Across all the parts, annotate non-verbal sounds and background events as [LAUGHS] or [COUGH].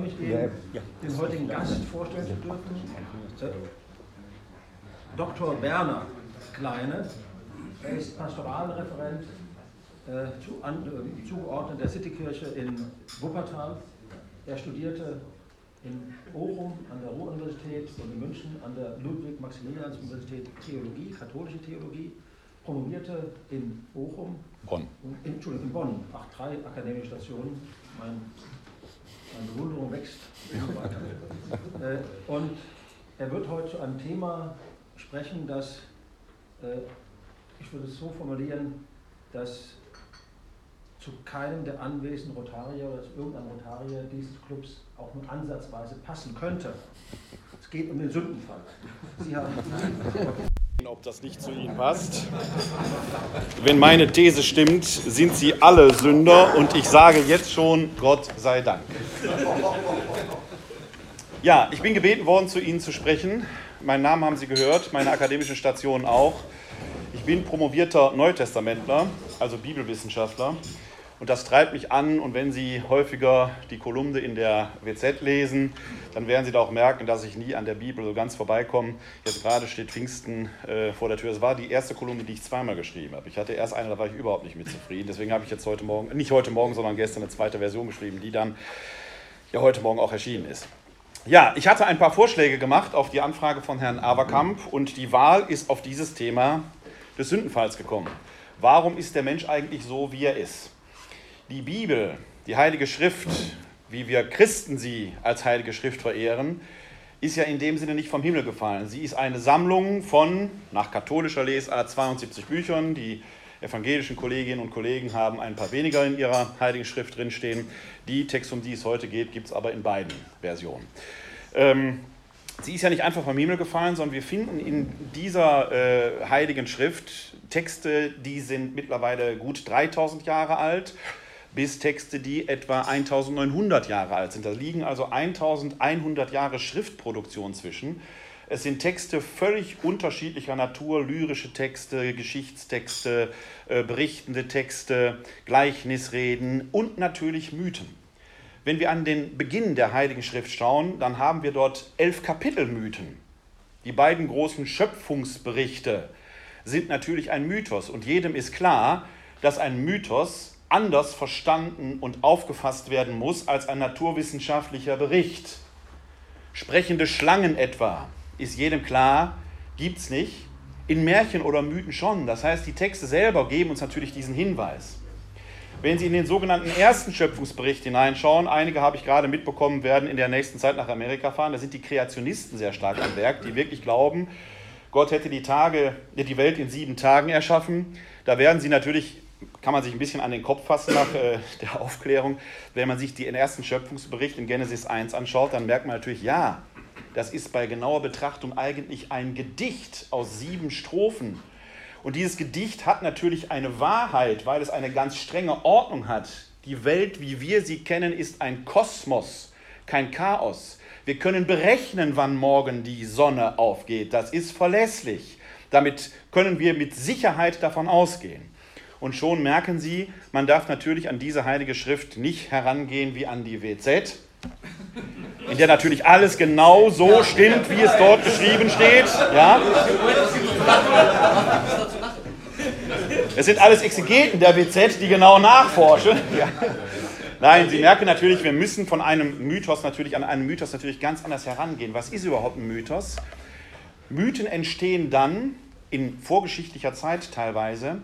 mich eben, den heutigen Gast vorstellen zu dürfen. Dr. Werner Kleine. Er ist Pastoralreferent äh, zu, an, äh, zugeordnet der Citykirche in Wuppertal. Er studierte in Bochum an der Ruhr-Universität und in München an der Ludwig-Maximilians-Universität Theologie, katholische Theologie, promovierte in Bochum, Bonn. In, Entschuldigung, in Bonn, ach, drei akademische Stationen, mein, meine Bewunderung wächst weiter. äh, und er wird heute zu einem Thema sprechen, das, äh, ich würde es so formulieren, dass zu keinem der anwesenden Rotarier oder zu irgendeinem Rotarier dieses Clubs auch nur ansatzweise passen könnte. Es geht um den Sündenfall. Sie haben ob das nicht zu Ihnen passt. Wenn meine These stimmt, sind Sie alle Sünder und ich sage jetzt schon, Gott sei Dank. Ja, ich bin gebeten worden, zu Ihnen zu sprechen. Meinen Namen haben Sie gehört, meine akademischen Stationen auch. Ich bin promovierter Neutestamentler, also Bibelwissenschaftler. Und das treibt mich an. Und wenn Sie häufiger die Kolumne in der WZ lesen, dann werden Sie da auch merken, dass ich nie an der Bibel so ganz vorbeikomme. Jetzt gerade steht Pfingsten äh, vor der Tür. Es war die erste Kolumne, die ich zweimal geschrieben habe. Ich hatte erst eine, da war ich überhaupt nicht mit zufrieden. Deswegen habe ich jetzt heute Morgen, nicht heute Morgen, sondern gestern eine zweite Version geschrieben, die dann ja heute Morgen auch erschienen ist. Ja, ich hatte ein paar Vorschläge gemacht auf die Anfrage von Herrn Averkamp und die Wahl ist auf dieses Thema des Sündenfalls gekommen. Warum ist der Mensch eigentlich so, wie er ist? Die Bibel, die Heilige Schrift, wie wir Christen sie als Heilige Schrift verehren, ist ja in dem Sinne nicht vom Himmel gefallen. Sie ist eine Sammlung von, nach katholischer Lesart, 72 Büchern. Die evangelischen Kolleginnen und Kollegen haben ein paar weniger in ihrer Heiligen Schrift drinstehen. Die Text, um die es heute geht, gibt es aber in beiden Versionen. Ähm, sie ist ja nicht einfach vom Himmel gefallen, sondern wir finden in dieser äh, Heiligen Schrift Texte, die sind mittlerweile gut 3000 Jahre alt bis Texte, die etwa 1900 Jahre alt sind. Da liegen also 1100 Jahre Schriftproduktion zwischen. Es sind Texte völlig unterschiedlicher Natur, lyrische Texte, Geschichtstexte, äh, berichtende Texte, Gleichnisreden und natürlich Mythen. Wenn wir an den Beginn der Heiligen Schrift schauen, dann haben wir dort elf Kapitelmythen. Die beiden großen Schöpfungsberichte sind natürlich ein Mythos und jedem ist klar, dass ein Mythos anders verstanden und aufgefasst werden muss als ein naturwissenschaftlicher Bericht. Sprechende Schlangen etwa, ist jedem klar, gibt es nicht. In Märchen oder Mythen schon. Das heißt, die Texte selber geben uns natürlich diesen Hinweis. Wenn Sie in den sogenannten ersten Schöpfungsbericht hineinschauen, einige habe ich gerade mitbekommen, werden in der nächsten Zeit nach Amerika fahren, da sind die Kreationisten sehr stark am Werk, die wirklich glauben, Gott hätte die, Tage, die Welt in sieben Tagen erschaffen. Da werden Sie natürlich kann man sich ein bisschen an den Kopf fassen nach äh, [LAUGHS] der Aufklärung. Wenn man sich den ersten Schöpfungsbericht in Genesis 1 anschaut, dann merkt man natürlich, ja, das ist bei genauer Betrachtung eigentlich ein Gedicht aus sieben Strophen. Und dieses Gedicht hat natürlich eine Wahrheit, weil es eine ganz strenge Ordnung hat. Die Welt, wie wir sie kennen, ist ein Kosmos, kein Chaos. Wir können berechnen, wann morgen die Sonne aufgeht. Das ist verlässlich. Damit können wir mit Sicherheit davon ausgehen. Und schon merken Sie, man darf natürlich an diese heilige Schrift nicht herangehen wie an die WZ, in der natürlich alles genau so stimmt, wie es dort geschrieben steht. Ja? Es sind alles Exegeten der WZ, die genau nachforschen. [LAUGHS] Ja. Nein, Sie merken natürlich, wir müssen von einem Mythos natürlich an einen Mythos natürlich ganz anders herangehen. Was ist überhaupt ein Mythos? Mythen entstehen dann in vorgeschichtlicher Zeit teilweise,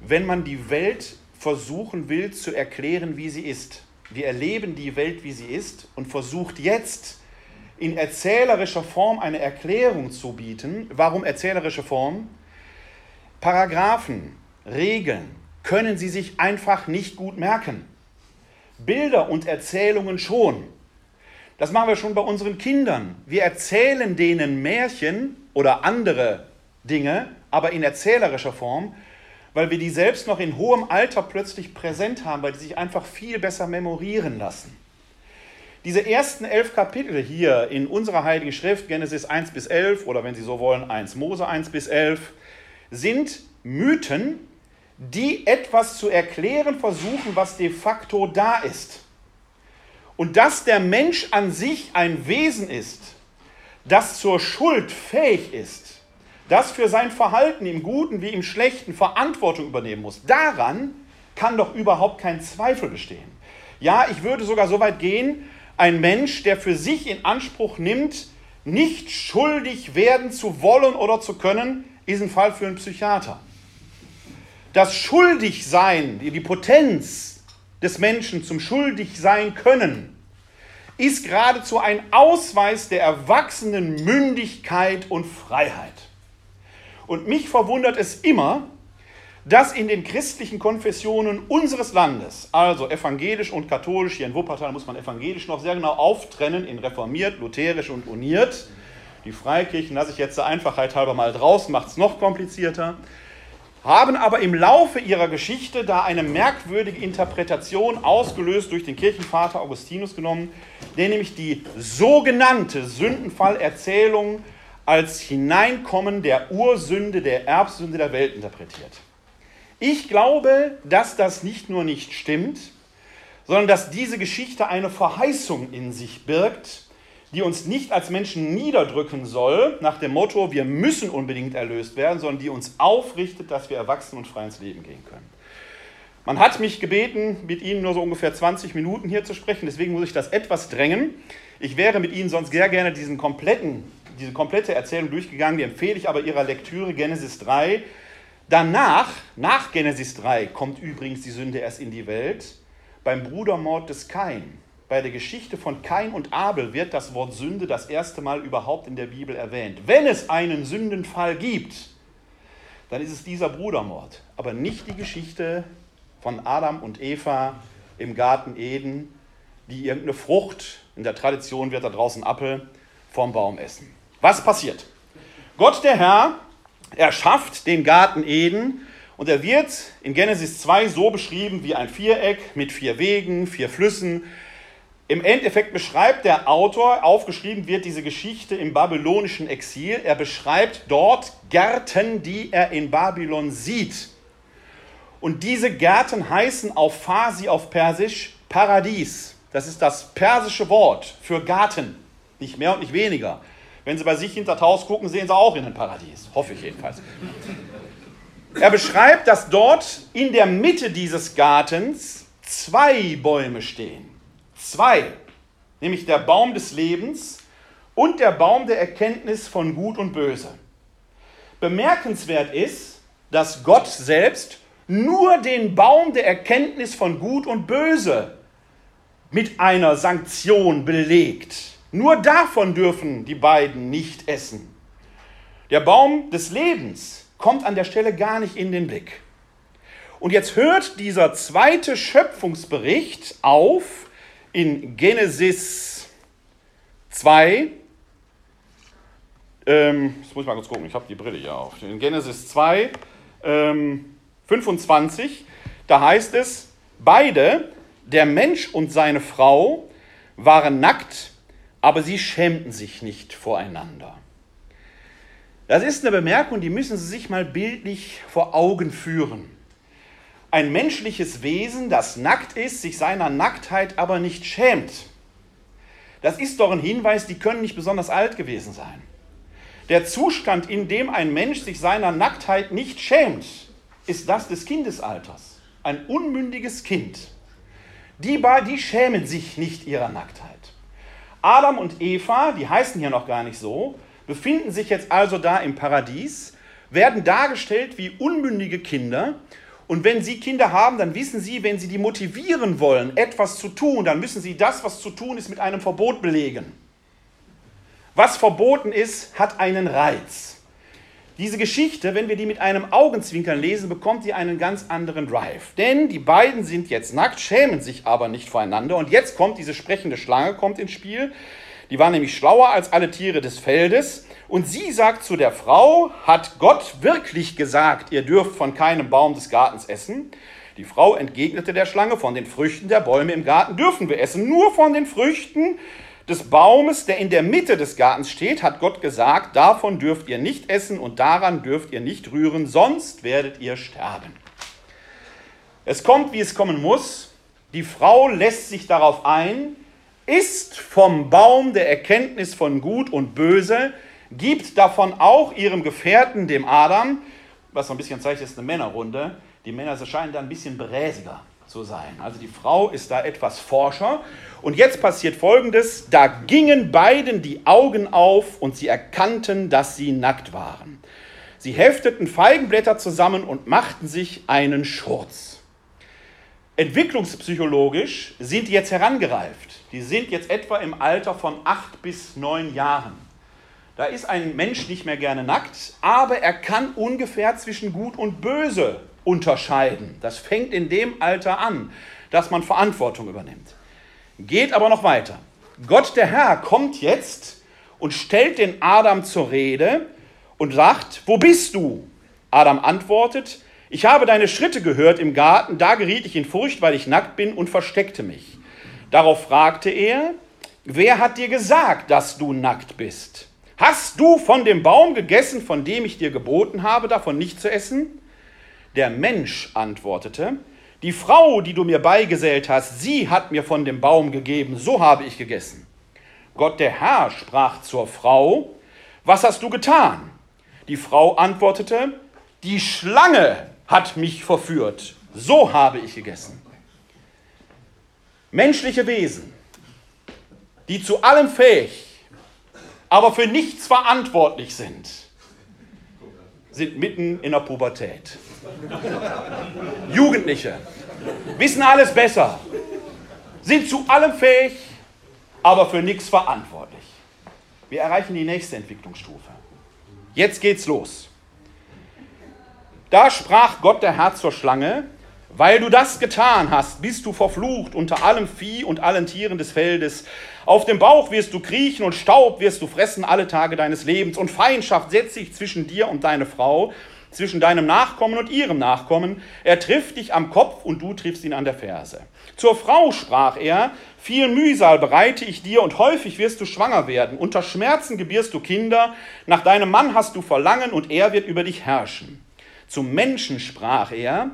wenn man die Welt versuchen will zu erklären, wie sie ist. Wir erleben die Welt, wie sie ist und versucht jetzt in erzählerischer Form eine Erklärung zu bieten. Warum erzählerische Form? Paragraphen, Regeln können Sie sich einfach nicht gut merken. Bilder und Erzählungen schon. Das machen wir schon bei unseren Kindern. Wir erzählen denen Märchen oder andere Dinge, aber in erzählerischer Form, weil wir die selbst noch in hohem Alter plötzlich präsent haben, weil die sich einfach viel besser memorieren lassen. Diese ersten elf Kapitel hier in unserer Heiligen Schrift, Genesis 1 bis 11 oder wenn Sie so wollen, 1 Mose 1 bis 11, sind Mythen, die etwas zu erklären versuchen, was de facto da ist. und dass der Mensch an sich ein Wesen ist, das zur Schuld fähig ist, das für sein Verhalten im Guten wie im Schlechten Verantwortung übernehmen muss, daran kann doch überhaupt kein Zweifel bestehen. Ja, ich würde sogar so weit gehen, ein Mensch, der für sich in Anspruch nimmt, nicht schuldig werden zu wollen oder zu können, ist ein Fall für einen Psychiater. Das Schuldigsein, die Potenz des Menschen zum Schuldigsein können, ist geradezu ein Ausweis der erwachsenen Mündigkeit und Freiheit. Und mich verwundert es immer, dass in den christlichen Konfessionen unseres Landes, also evangelisch und katholisch, hier in Wuppertal muss man evangelisch noch sehr genau auftrennen in reformiert, lutherisch und uniert. Die Freikirchen lasse ich jetzt der Einfachheit halber mal draußen, macht es noch komplizierter. Haben aber im Laufe ihrer Geschichte da eine merkwürdige Interpretation ausgelöst durch den Kirchenvater Augustinus genommen, der nämlich die sogenannte Sündenfallerzählung als Hineinkommen der Ursünde, der Erbsünde der Welt interpretiert. Ich glaube, dass das nicht nur nicht stimmt, sondern dass diese Geschichte eine Verheißung in sich birgt, die uns nicht als Menschen niederdrücken soll, nach dem Motto, wir müssen unbedingt erlöst werden, sondern die uns aufrichtet, dass wir erwachsen und frei ins Leben gehen können. Man hat mich gebeten, mit Ihnen nur so ungefähr 20 Minuten hier zu sprechen, deswegen muss ich das etwas drängen. Ich wäre mit Ihnen sonst sehr gerne diesen kompletten, diese komplette Erzählung durchgegangen, die empfehle ich aber Ihrer Lektüre Genesis 3, Danach, nach Genesis 3, kommt übrigens die Sünde erst in die Welt, beim Brudermord des Kain. Bei der Geschichte von Kain und Abel wird das Wort Sünde das erste Mal überhaupt in der Bibel erwähnt. Wenn es einen Sündenfall gibt, dann ist es dieser Brudermord, aber nicht die Geschichte von Adam und Eva im Garten Eden, die irgendeine Frucht, in der Tradition wird da draußen Apfel, vom Baum essen. Was passiert? Gott der Herr er schafft den Garten Eden und er wird in Genesis 2 so beschrieben wie ein Viereck mit vier Wegen, vier Flüssen. Im Endeffekt beschreibt der Autor, aufgeschrieben wird diese Geschichte im babylonischen Exil, er beschreibt dort Gärten, die er in Babylon sieht. Und diese Gärten heißen auf Farsi, auf Persisch, Paradies. Das ist das persische Wort für Garten, nicht mehr und nicht weniger. Wenn Sie bei sich hinter Haus gucken, sehen Sie auch in ein Paradies. Hoffe ich jedenfalls. Er beschreibt, dass dort in der Mitte dieses Gartens zwei Bäume stehen. Zwei. Nämlich der Baum des Lebens und der Baum der Erkenntnis von Gut und Böse. Bemerkenswert ist, dass Gott selbst nur den Baum der Erkenntnis von Gut und Böse mit einer Sanktion belegt. Nur davon dürfen die beiden nicht essen. Der Baum des Lebens kommt an der Stelle gar nicht in den Blick. Und jetzt hört dieser zweite Schöpfungsbericht auf in Genesis 2. Ähm, das muss ich mal kurz gucken, ich habe die Brille hier auf. In Genesis 2, ähm, 25, da heißt es, beide, der Mensch und seine Frau, waren nackt aber sie schämten sich nicht voreinander. Das ist eine Bemerkung, die müssen Sie sich mal bildlich vor Augen führen. Ein menschliches Wesen, das nackt ist, sich seiner Nacktheit aber nicht schämt. Das ist doch ein Hinweis, die können nicht besonders alt gewesen sein. Der Zustand, in dem ein Mensch sich seiner Nacktheit nicht schämt, ist das des Kindesalters. Ein unmündiges Kind. Die, die schämen sich nicht ihrer Nacktheit. Adam und Eva, die heißen hier noch gar nicht so, befinden sich jetzt also da im Paradies, werden dargestellt wie unmündige Kinder. Und wenn sie Kinder haben, dann wissen sie, wenn sie die motivieren wollen, etwas zu tun, dann müssen sie das, was zu tun ist, mit einem Verbot belegen. Was verboten ist, hat einen Reiz. Diese Geschichte, wenn wir die mit einem Augenzwinkern lesen, bekommt sie einen ganz anderen Drive. Denn die beiden sind jetzt nackt, schämen sich aber nicht voreinander. Und jetzt kommt diese sprechende Schlange kommt ins Spiel. Die war nämlich schlauer als alle Tiere des Feldes. Und sie sagt zu der Frau, hat Gott wirklich gesagt, ihr dürft von keinem Baum des Gartens essen? Die Frau entgegnete der Schlange, von den Früchten der Bäume im Garten dürfen wir essen, nur von den Früchten des Baumes, der in der Mitte des Gartens steht, hat Gott gesagt, davon dürft ihr nicht essen und daran dürft ihr nicht rühren, sonst werdet ihr sterben. Es kommt, wie es kommen muss. Die Frau lässt sich darauf ein, isst vom Baum der Erkenntnis von Gut und Böse, gibt davon auch ihrem Gefährten, dem Adam, was so ein bisschen zeigt, ist eine Männerrunde, die Männer scheinen da ein bisschen bräsiger zu sein. Also die Frau ist da etwas forscher. Und jetzt passiert Folgendes, da gingen beiden die Augen auf und sie erkannten, dass sie nackt waren. Sie hefteten Feigenblätter zusammen und machten sich einen Schurz. Entwicklungspsychologisch sind die jetzt herangereift. Die sind jetzt etwa im Alter von acht bis neun Jahren. Da ist ein Mensch nicht mehr gerne nackt, aber er kann ungefähr zwischen Gut und Böse unterscheiden. Das fängt in dem Alter an, dass man Verantwortung übernimmt. Geht aber noch weiter. Gott der Herr kommt jetzt und stellt den Adam zur Rede und sagt, wo bist du? Adam antwortet, ich habe deine Schritte gehört im Garten, da geriet ich in Furcht, weil ich nackt bin und versteckte mich. Darauf fragte er, wer hat dir gesagt, dass du nackt bist? Hast du von dem Baum gegessen, von dem ich dir geboten habe, davon nicht zu essen? Der Mensch antwortete, die Frau, die du mir beigesellt hast, sie hat mir von dem Baum gegeben, so habe ich gegessen. Gott der Herr sprach zur Frau, was hast du getan? Die Frau antwortete, die Schlange hat mich verführt, so habe ich gegessen. Menschliche Wesen, die zu allem fähig, aber für nichts verantwortlich sind, sind mitten in der Pubertät. Jugendliche wissen alles besser, sind zu allem fähig, aber für nichts verantwortlich. Wir erreichen die nächste Entwicklungsstufe. Jetzt geht's los. Da sprach Gott der Herr zur Schlange, weil du das getan hast, bist du verflucht unter allem Vieh und allen Tieren des Feldes. Auf dem Bauch wirst du kriechen und Staub wirst du fressen alle Tage deines Lebens. Und Feindschaft setzt sich zwischen dir und deine Frau, zwischen deinem Nachkommen und ihrem Nachkommen. Er trifft dich am Kopf und du triffst ihn an der Ferse. Zur Frau sprach er, viel Mühsal bereite ich dir und häufig wirst du schwanger werden. Unter Schmerzen gebierst du Kinder, nach deinem Mann hast du Verlangen und er wird über dich herrschen. Zum Menschen sprach er,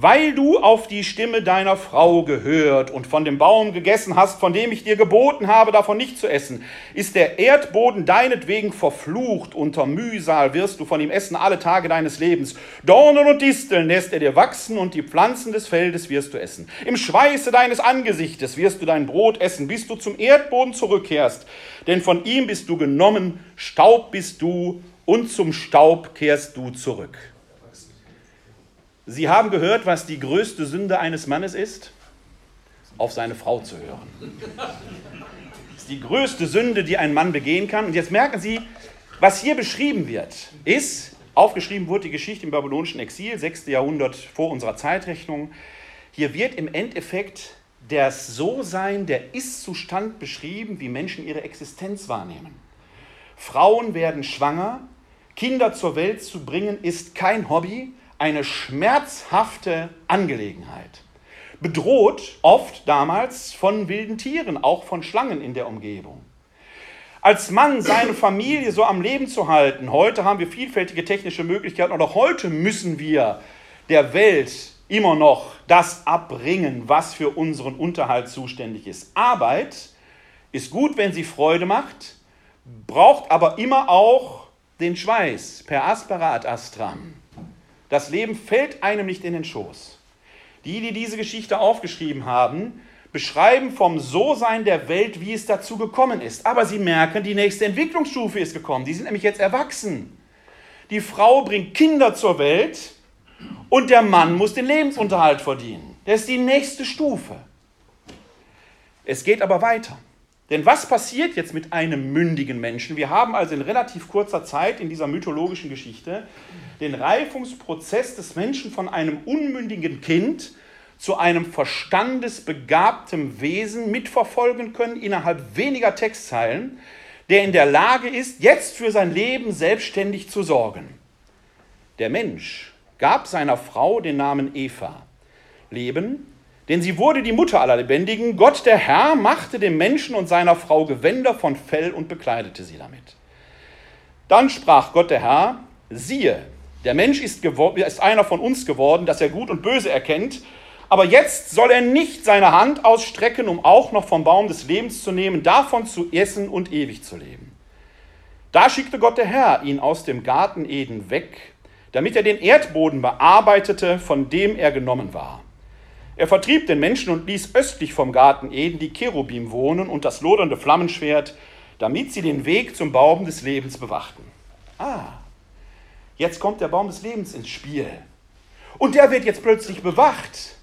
weil du auf die Stimme deiner Frau gehört und von dem Baum gegessen hast, von dem ich dir geboten habe, davon nicht zu essen, ist der Erdboden deinetwegen verflucht, unter Mühsal wirst du von ihm essen alle Tage deines Lebens. Dornen und Disteln lässt er dir wachsen und die Pflanzen des Feldes wirst du essen. Im Schweiße deines Angesichtes wirst du dein Brot essen, bis du zum Erdboden zurückkehrst, denn von ihm bist du genommen, Staub bist du und zum Staub kehrst du zurück. Sie haben gehört, was die größte Sünde eines Mannes ist? Auf seine Frau zu hören. Das ist die größte Sünde, die ein Mann begehen kann. Und jetzt merken Sie, was hier beschrieben wird, ist, aufgeschrieben wurde die Geschichte im babylonischen Exil, 6. Jahrhundert vor unserer Zeitrechnung. Hier wird im Endeffekt das So-Sein, der Ist-Zustand beschrieben, wie Menschen ihre Existenz wahrnehmen. Frauen werden schwanger, Kinder zur Welt zu bringen ist kein Hobby, eine schmerzhafte Angelegenheit. Bedroht oft damals von wilden Tieren, auch von Schlangen in der Umgebung. Als Mann seine Familie so am Leben zu halten, heute haben wir vielfältige technische Möglichkeiten und auch heute müssen wir der Welt immer noch das abbringen, was für unseren Unterhalt zuständig ist. Arbeit ist gut, wenn sie Freude macht, braucht aber immer auch den Schweiß per aspera astram. Das Leben fällt einem nicht in den Schoß. Die, die diese Geschichte aufgeschrieben haben, beschreiben vom So-Sein der Welt, wie es dazu gekommen ist. Aber sie merken, die nächste Entwicklungsstufe ist gekommen. Die sind nämlich jetzt erwachsen. Die Frau bringt Kinder zur Welt und der Mann muss den Lebensunterhalt verdienen. Das ist die nächste Stufe. Es geht aber weiter. Denn was passiert jetzt mit einem mündigen Menschen? Wir haben also in relativ kurzer Zeit in dieser mythologischen Geschichte den Reifungsprozess des Menschen von einem unmündigen Kind zu einem verstandesbegabten Wesen mitverfolgen können innerhalb weniger Textzeilen, der in der Lage ist, jetzt für sein Leben selbstständig zu sorgen. Der Mensch gab seiner Frau den Namen Eva. Leben, denn sie wurde die Mutter aller Lebendigen. Gott der Herr machte dem Menschen und seiner Frau Gewänder von Fell und bekleidete sie damit. Dann sprach Gott der Herr, siehe, der Mensch ist, ist einer von uns geworden, dass er Gut und Böse erkennt. Aber jetzt soll er nicht seine Hand ausstrecken, um auch noch vom Baum des Lebens zu nehmen, davon zu essen und ewig zu leben. Da schickte Gott der Herr ihn aus dem Garten Eden weg, damit er den Erdboden bearbeitete, von dem er genommen war. Er vertrieb den Menschen und ließ östlich vom Garten Eden die Cherubim wohnen und das lodernde Flammenschwert, damit sie den Weg zum Baum des Lebens bewachten. Ah, jetzt kommt der Baum des Lebens ins Spiel. Und der wird jetzt plötzlich bewacht.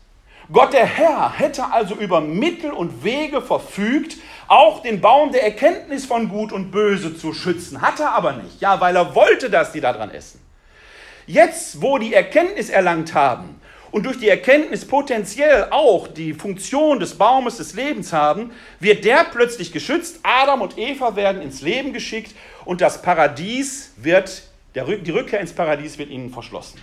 Gott der Herr hätte also über Mittel und Wege verfügt, auch den Baum der Erkenntnis von Gut und Böse zu schützen. Hat er aber nicht. Ja, weil er wollte, dass die daran essen. Jetzt, wo die Erkenntnis erlangt haben und durch die Erkenntnis potenziell auch die Funktion des Baumes des Lebens haben, wird der plötzlich geschützt. Adam und Eva werden ins Leben geschickt und das Paradies wird, die Rückkehr ins Paradies wird ihnen verschlossen.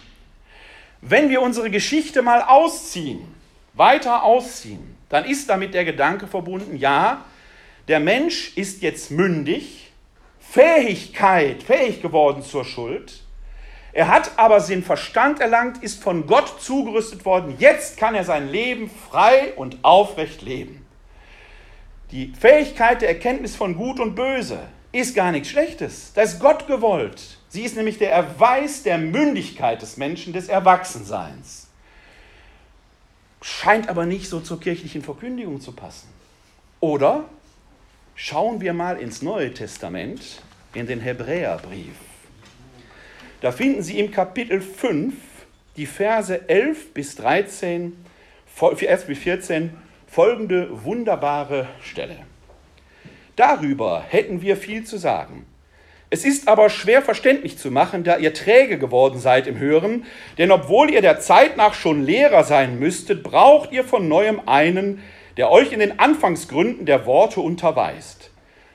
Wenn wir unsere Geschichte mal ausziehen, weiter ausziehen, dann ist damit der Gedanke verbunden, ja, der Mensch ist jetzt mündig, Fähigkeit, fähig geworden zur Schuld. Er hat aber den Verstand erlangt, ist von Gott zugerüstet worden. Jetzt kann er sein Leben frei und aufrecht leben. Die Fähigkeit der Erkenntnis von Gut und Böse ist gar nichts Schlechtes. Das ist Gott gewollt. Sie ist nämlich der Erweis der Mündigkeit des Menschen, des Erwachsenseins scheint aber nicht so zur kirchlichen Verkündigung zu passen. Oder schauen wir mal ins Neue Testament, in den Hebräerbrief. Da finden Sie im Kapitel 5 die Verse 11 bis 13, 11 bis 14 folgende wunderbare Stelle. Darüber hätten wir viel zu sagen. Es ist aber schwer verständlich zu machen, da ihr träge geworden seid im Hören, denn obwohl ihr der Zeit nach schon Lehrer sein müsstet, braucht ihr von neuem einen, der euch in den Anfangsgründen der Worte unterweist.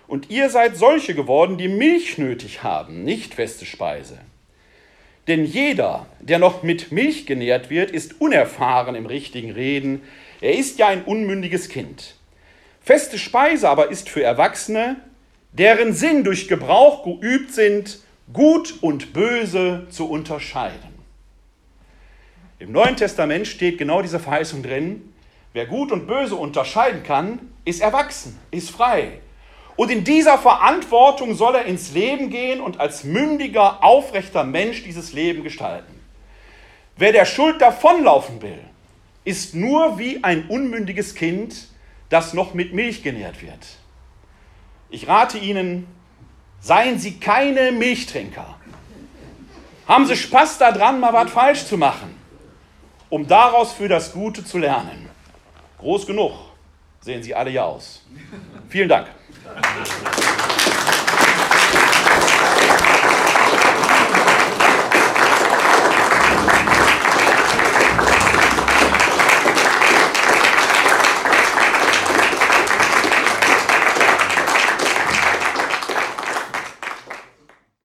Und ihr seid solche geworden, die Milch nötig haben, nicht feste Speise. Denn jeder, der noch mit Milch genährt wird, ist unerfahren im richtigen Reden. Er ist ja ein unmündiges Kind. Feste Speise aber ist für Erwachsene, deren Sinn durch Gebrauch geübt sind, Gut und Böse zu unterscheiden. Im Neuen Testament steht genau diese Verheißung drin. Wer Gut und Böse unterscheiden kann, ist erwachsen, ist frei. Und in dieser Verantwortung soll er ins Leben gehen und als mündiger, aufrechter Mensch dieses Leben gestalten. Wer der Schuld davonlaufen will, ist nur wie ein unmündiges Kind, das noch mit Milch genährt wird. Ich rate Ihnen, seien Sie keine Milchtrinker. Haben Sie Spaß daran, mal was falsch zu machen, um daraus für das Gute zu lernen. Groß genug sehen Sie alle ja aus. Vielen Dank. Gracias. [LAUGHS]